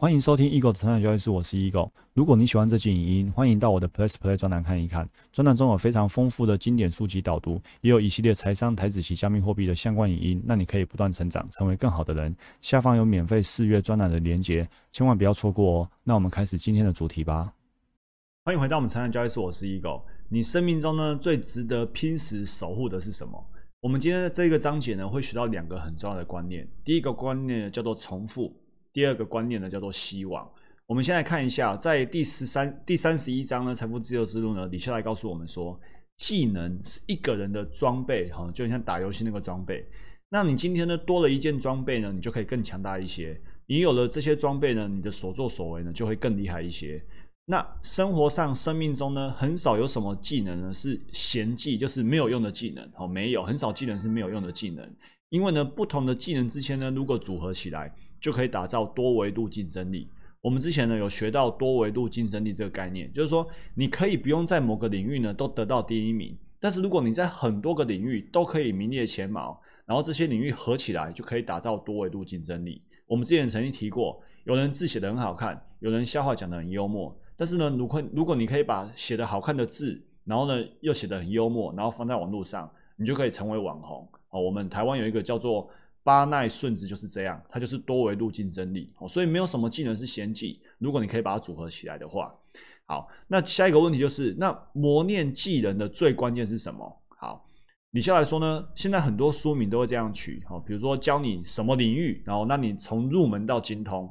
欢迎收听 Eagle 的成长交易室，我是 Eagle。如果你喜欢这期影音，欢迎到我的 Plus Play 专栏看一看。专栏中有非常丰富的经典书籍导读，也有一系列财商、台子及加密货币的相关影音，让你可以不断成长，成为更好的人。下方有免费试阅专栏的连结，千万不要错过哦。那我们开始今天的主题吧。欢迎回到我们成长交易室，我是 Eagle。你生命中呢最值得拼死守护的是什么？我们今天的这个章节呢会学到两个很重要的观念。第一个观念叫做重复。第二个观念呢，叫做希望。我们先来看一下，在第十三、第三十一章呢，《财富自由之路》呢，李笑来告诉我们说，技能是一个人的装备，哈，就像打游戏那个装备。那你今天呢，多了一件装备呢，你就可以更强大一些。你有了这些装备呢，你的所作所为呢，就会更厉害一些。那生活上、生命中呢，很少有什么技能呢是闲技，就是没有用的技能，哦，没有，很少技能是没有用的技能。因为呢，不同的技能之间呢，如果组合起来，就可以打造多维度竞争力。我们之前呢有学到多维度竞争力这个概念，就是说你可以不用在某个领域呢都得到第一名，但是如果你在很多个领域都可以名列前茅，然后这些领域合起来就可以打造多维度竞争力。我们之前曾经提过，有人字写得很好看，有人笑话讲得很幽默，但是呢，如果如果你可以把写得好看的字，然后呢又写得很幽默，然后放在网络上，你就可以成为网红。哦，我们台湾有一个叫做巴奈顺子，就是这样，它就是多维度竞争力。哦，所以没有什么技能是先技，如果你可以把它组合起来的话。好，那下一个问题就是，那磨练技能的最关键是什么？好，李笑来说呢，现在很多书名都会这样取，哦，比如说教你什么领域，然后那你从入门到精通。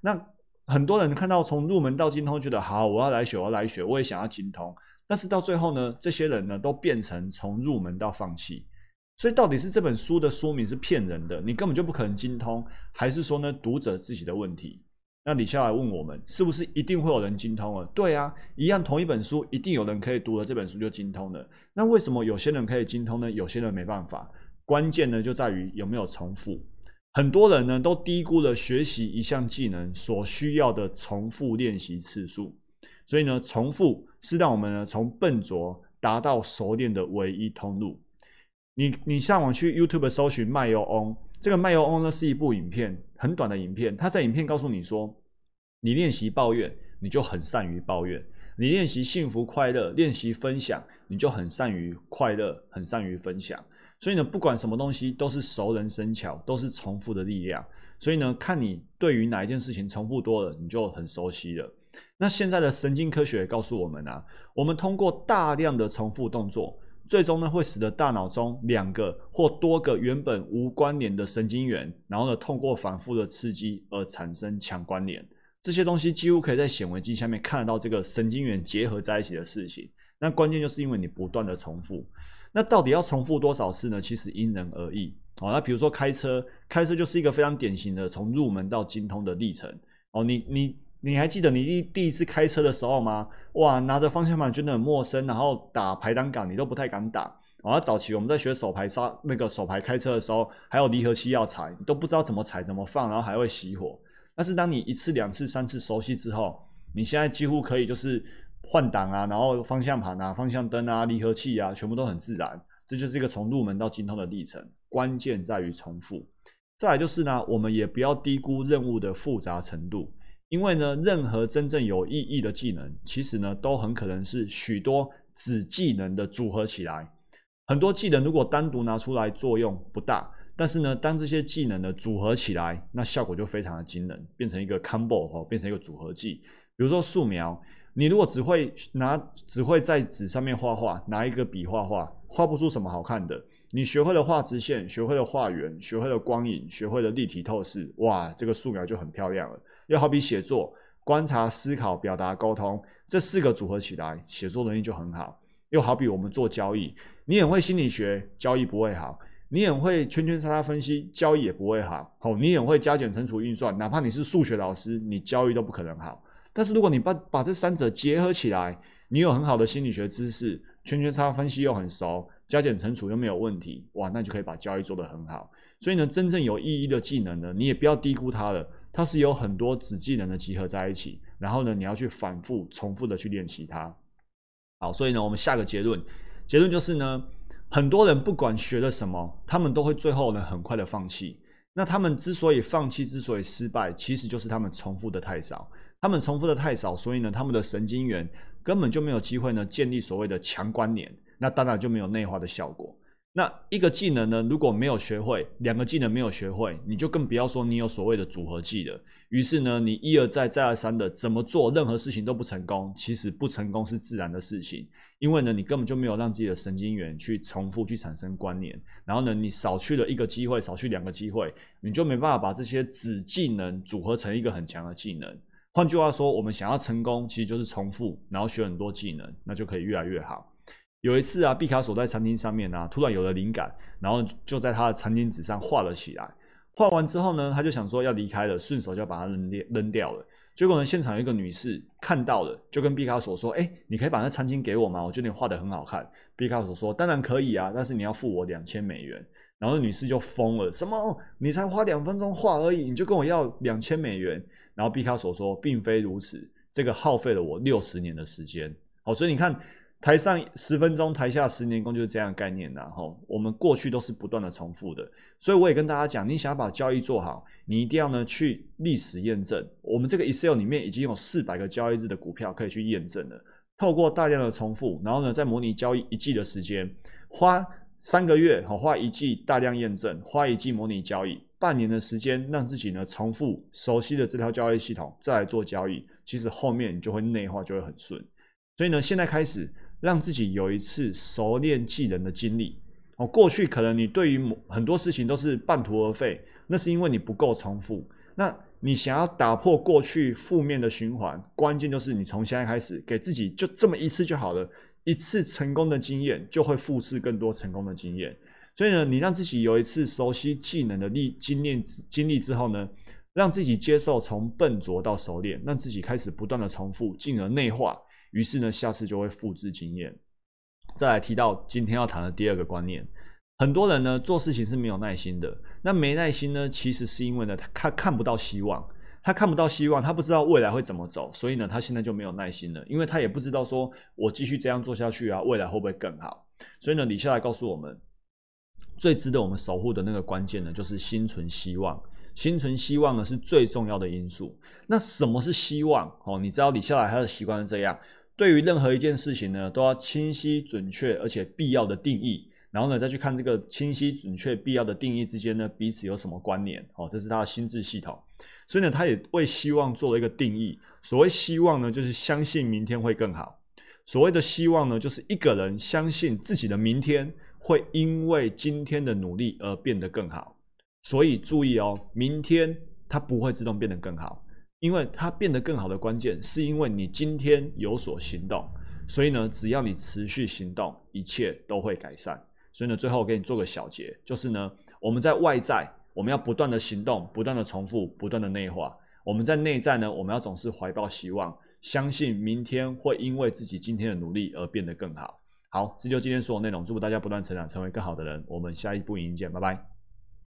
那很多人看到从入门到精通，觉得好，我要来学，我要来学，我也想要精通。但是到最后呢，这些人呢都变成从入门到放弃。所以到底是这本书的书名是骗人的，你根本就不可能精通，还是说呢读者自己的问题？那李笑来问我们，是不是一定会有人精通了？对啊，一样同一本书，一定有人可以读了这本书就精通了。那为什么有些人可以精通呢？有些人没办法？关键呢就在于有没有重复。很多人呢都低估了学习一项技能所需要的重复练习次数。所以呢，重复是让我们呢从笨拙达到熟练的唯一通路。你你上网去 YouTube 搜寻卖油翁，这个卖油翁呢是一部影片，很短的影片。他在影片告诉你说，你练习抱怨，你就很善于抱怨；你练习幸福快乐，练习分享，你就很善于快乐，很善于分享。所以呢，不管什么东西都是熟能生巧，都是重复的力量。所以呢，看你对于哪一件事情重复多了，你就很熟悉了。那现在的神经科学告诉我们啊，我们通过大量的重复动作。最终呢，会使得大脑中两个或多个原本无关联的神经元，然后呢，通过反复的刺激而产生强关联。这些东西几乎可以在显微镜下面看得到这个神经元结合在一起的事情。那关键就是因为你不断的重复。那到底要重复多少次呢？其实因人而异。哦，那比如说开车，开车就是一个非常典型的从入门到精通的历程。哦，你你。你还记得你第第一次开车的时候吗？哇，拿着方向盘真的很陌生，然后打排挡杆你都不太敢打。然后早期我们在学手排刹那个手排开车的时候，还有离合器要踩，你都不知道怎么踩怎么放，然后还会熄火。但是当你一次两次三次熟悉之后，你现在几乎可以就是换挡啊，然后方向盘啊、方向灯啊、离合器啊，全部都很自然。这就是一个从入门到精通的历程，关键在于重复。再来就是呢，我们也不要低估任务的复杂程度。因为呢，任何真正有意义的技能，其实呢，都很可能是许多子技能的组合起来。很多技能如果单独拿出来作用不大，但是呢，当这些技能的组合起来，那效果就非常的惊人，变成一个 combo 哦，变成一个组合技。比如说素描，你如果只会拿只会在纸上面画画，拿一个笔画画，画不出什么好看的。你学会了画直线，学会了画圆，学会了光影，学会了立体透视，哇，这个素描就很漂亮了。又好比写作、观察、思考、表达、沟通这四个组合起来，写作能力就很好。又好比我们做交易，你很会心理学，交易不会好；你很会圈圈叉叉分析，交易也不会好。哦，你很会加减乘除运算，哪怕你是数学老师，你交易都不可能好。但是如果你把把这三者结合起来，你有很好的心理学知识，圈圈叉叉分析又很熟，加减乘除又没有问题，哇，那就可以把交易做得很好。所以呢，真正有意义的技能呢，你也不要低估它了。它是有很多子技能的集合在一起，然后呢，你要去反复、重复的去练习它。好，所以呢，我们下个结论，结论就是呢，很多人不管学了什么，他们都会最后呢很快的放弃。那他们之所以放弃，之所以失败，其实就是他们重复的太少。他们重复的太少，所以呢，他们的神经元根本就没有机会呢建立所谓的强关联，那当然就没有内化的效果。那一个技能呢，如果没有学会，两个技能没有学会，你就更不要说你有所谓的组合技了。于是呢，你一而再、再而三的怎么做任何事情都不成功。其实不成功是自然的事情，因为呢，你根本就没有让自己的神经元去重复、去产生关联。然后呢，你少去了一个机会，少去两个机会，你就没办法把这些子技能组合成一个很强的技能。换句话说，我们想要成功，其实就是重复，然后学很多技能，那就可以越来越好。有一次啊，毕卡索在餐厅上面啊，突然有了灵感，然后就在他的餐巾纸上画了起来。画完之后呢，他就想说要离开了，顺手就把它扔掉扔掉了。结果呢，现场有一个女士看到了，就跟毕卡索说：“哎，你可以把那餐巾给我吗？我觉得你画的很好看。”毕卡索说：“当然可以啊，但是你要付我两千美元。”然后女士就疯了：“什么？你才花两分钟画而已，你就跟我要两千美元？”然后毕卡索说：“并非如此，这个耗费了我六十年的时间。”好，所以你看。台上十分钟，台下十年功，就是这样的概念。然后我们过去都是不断的重复的，所以我也跟大家讲，你想要把交易做好，你一定要呢去历史验证。我们这个 Excel 里面已经有四百个交易日的股票可以去验证了。透过大量的重复，然后呢，在模拟交易一季的时间，花三个月，好，花一季大量验证，花一季模拟交易，半年的时间，让自己呢重复熟悉的这套交易系统，再来做交易，其实后面你就会内化，就会很顺。所以呢，现在开始。让自己有一次熟练技能的经历哦。过去可能你对于很多事情都是半途而废，那是因为你不够重复。那你想要打破过去负面的循环，关键就是你从现在开始给自己就这么一次就好了，一次成功的经验就会复制更多成功的经验。所以呢，你让自己有一次熟悉技能的历经验经历之后呢，让自己接受从笨拙到熟练，让自己开始不断的重复，进而内化。于是呢，下次就会复制经验。再来提到今天要谈的第二个观念，很多人呢做事情是没有耐心的。那没耐心呢，其实是因为呢他看看不到希望，他看不到希望，他不知道未来会怎么走，所以呢他现在就没有耐心了，因为他也不知道说我继续这样做下去啊，未来会不会更好？所以呢，李下来告诉我们，最值得我们守护的那个关键呢，就是心存希望。心存希望呢是最重要的因素。那什么是希望？哦，你知道李下来他的习惯是这样。对于任何一件事情呢，都要清晰、准确而且必要的定义，然后呢，再去看这个清晰、准确、必要的定义之间呢，彼此有什么关联？哦，这是他的心智系统。所以呢，他也为希望做了一个定义。所谓希望呢，就是相信明天会更好。所谓的希望呢，就是一个人相信自己的明天会因为今天的努力而变得更好。所以注意哦，明天它不会自动变得更好。因为它变得更好的关键，是因为你今天有所行动，所以呢，只要你持续行动，一切都会改善。所以呢，最后我给你做个小结，就是呢，我们在外在，我们要不断的行动，不断的重复，不断的内化；我们在内在呢，我们要总是怀抱希望，相信明天会因为自己今天的努力而变得更好。好，这就今天所有内容，祝福大家不断成长，成为更好的人。我们下一步影音见，拜拜。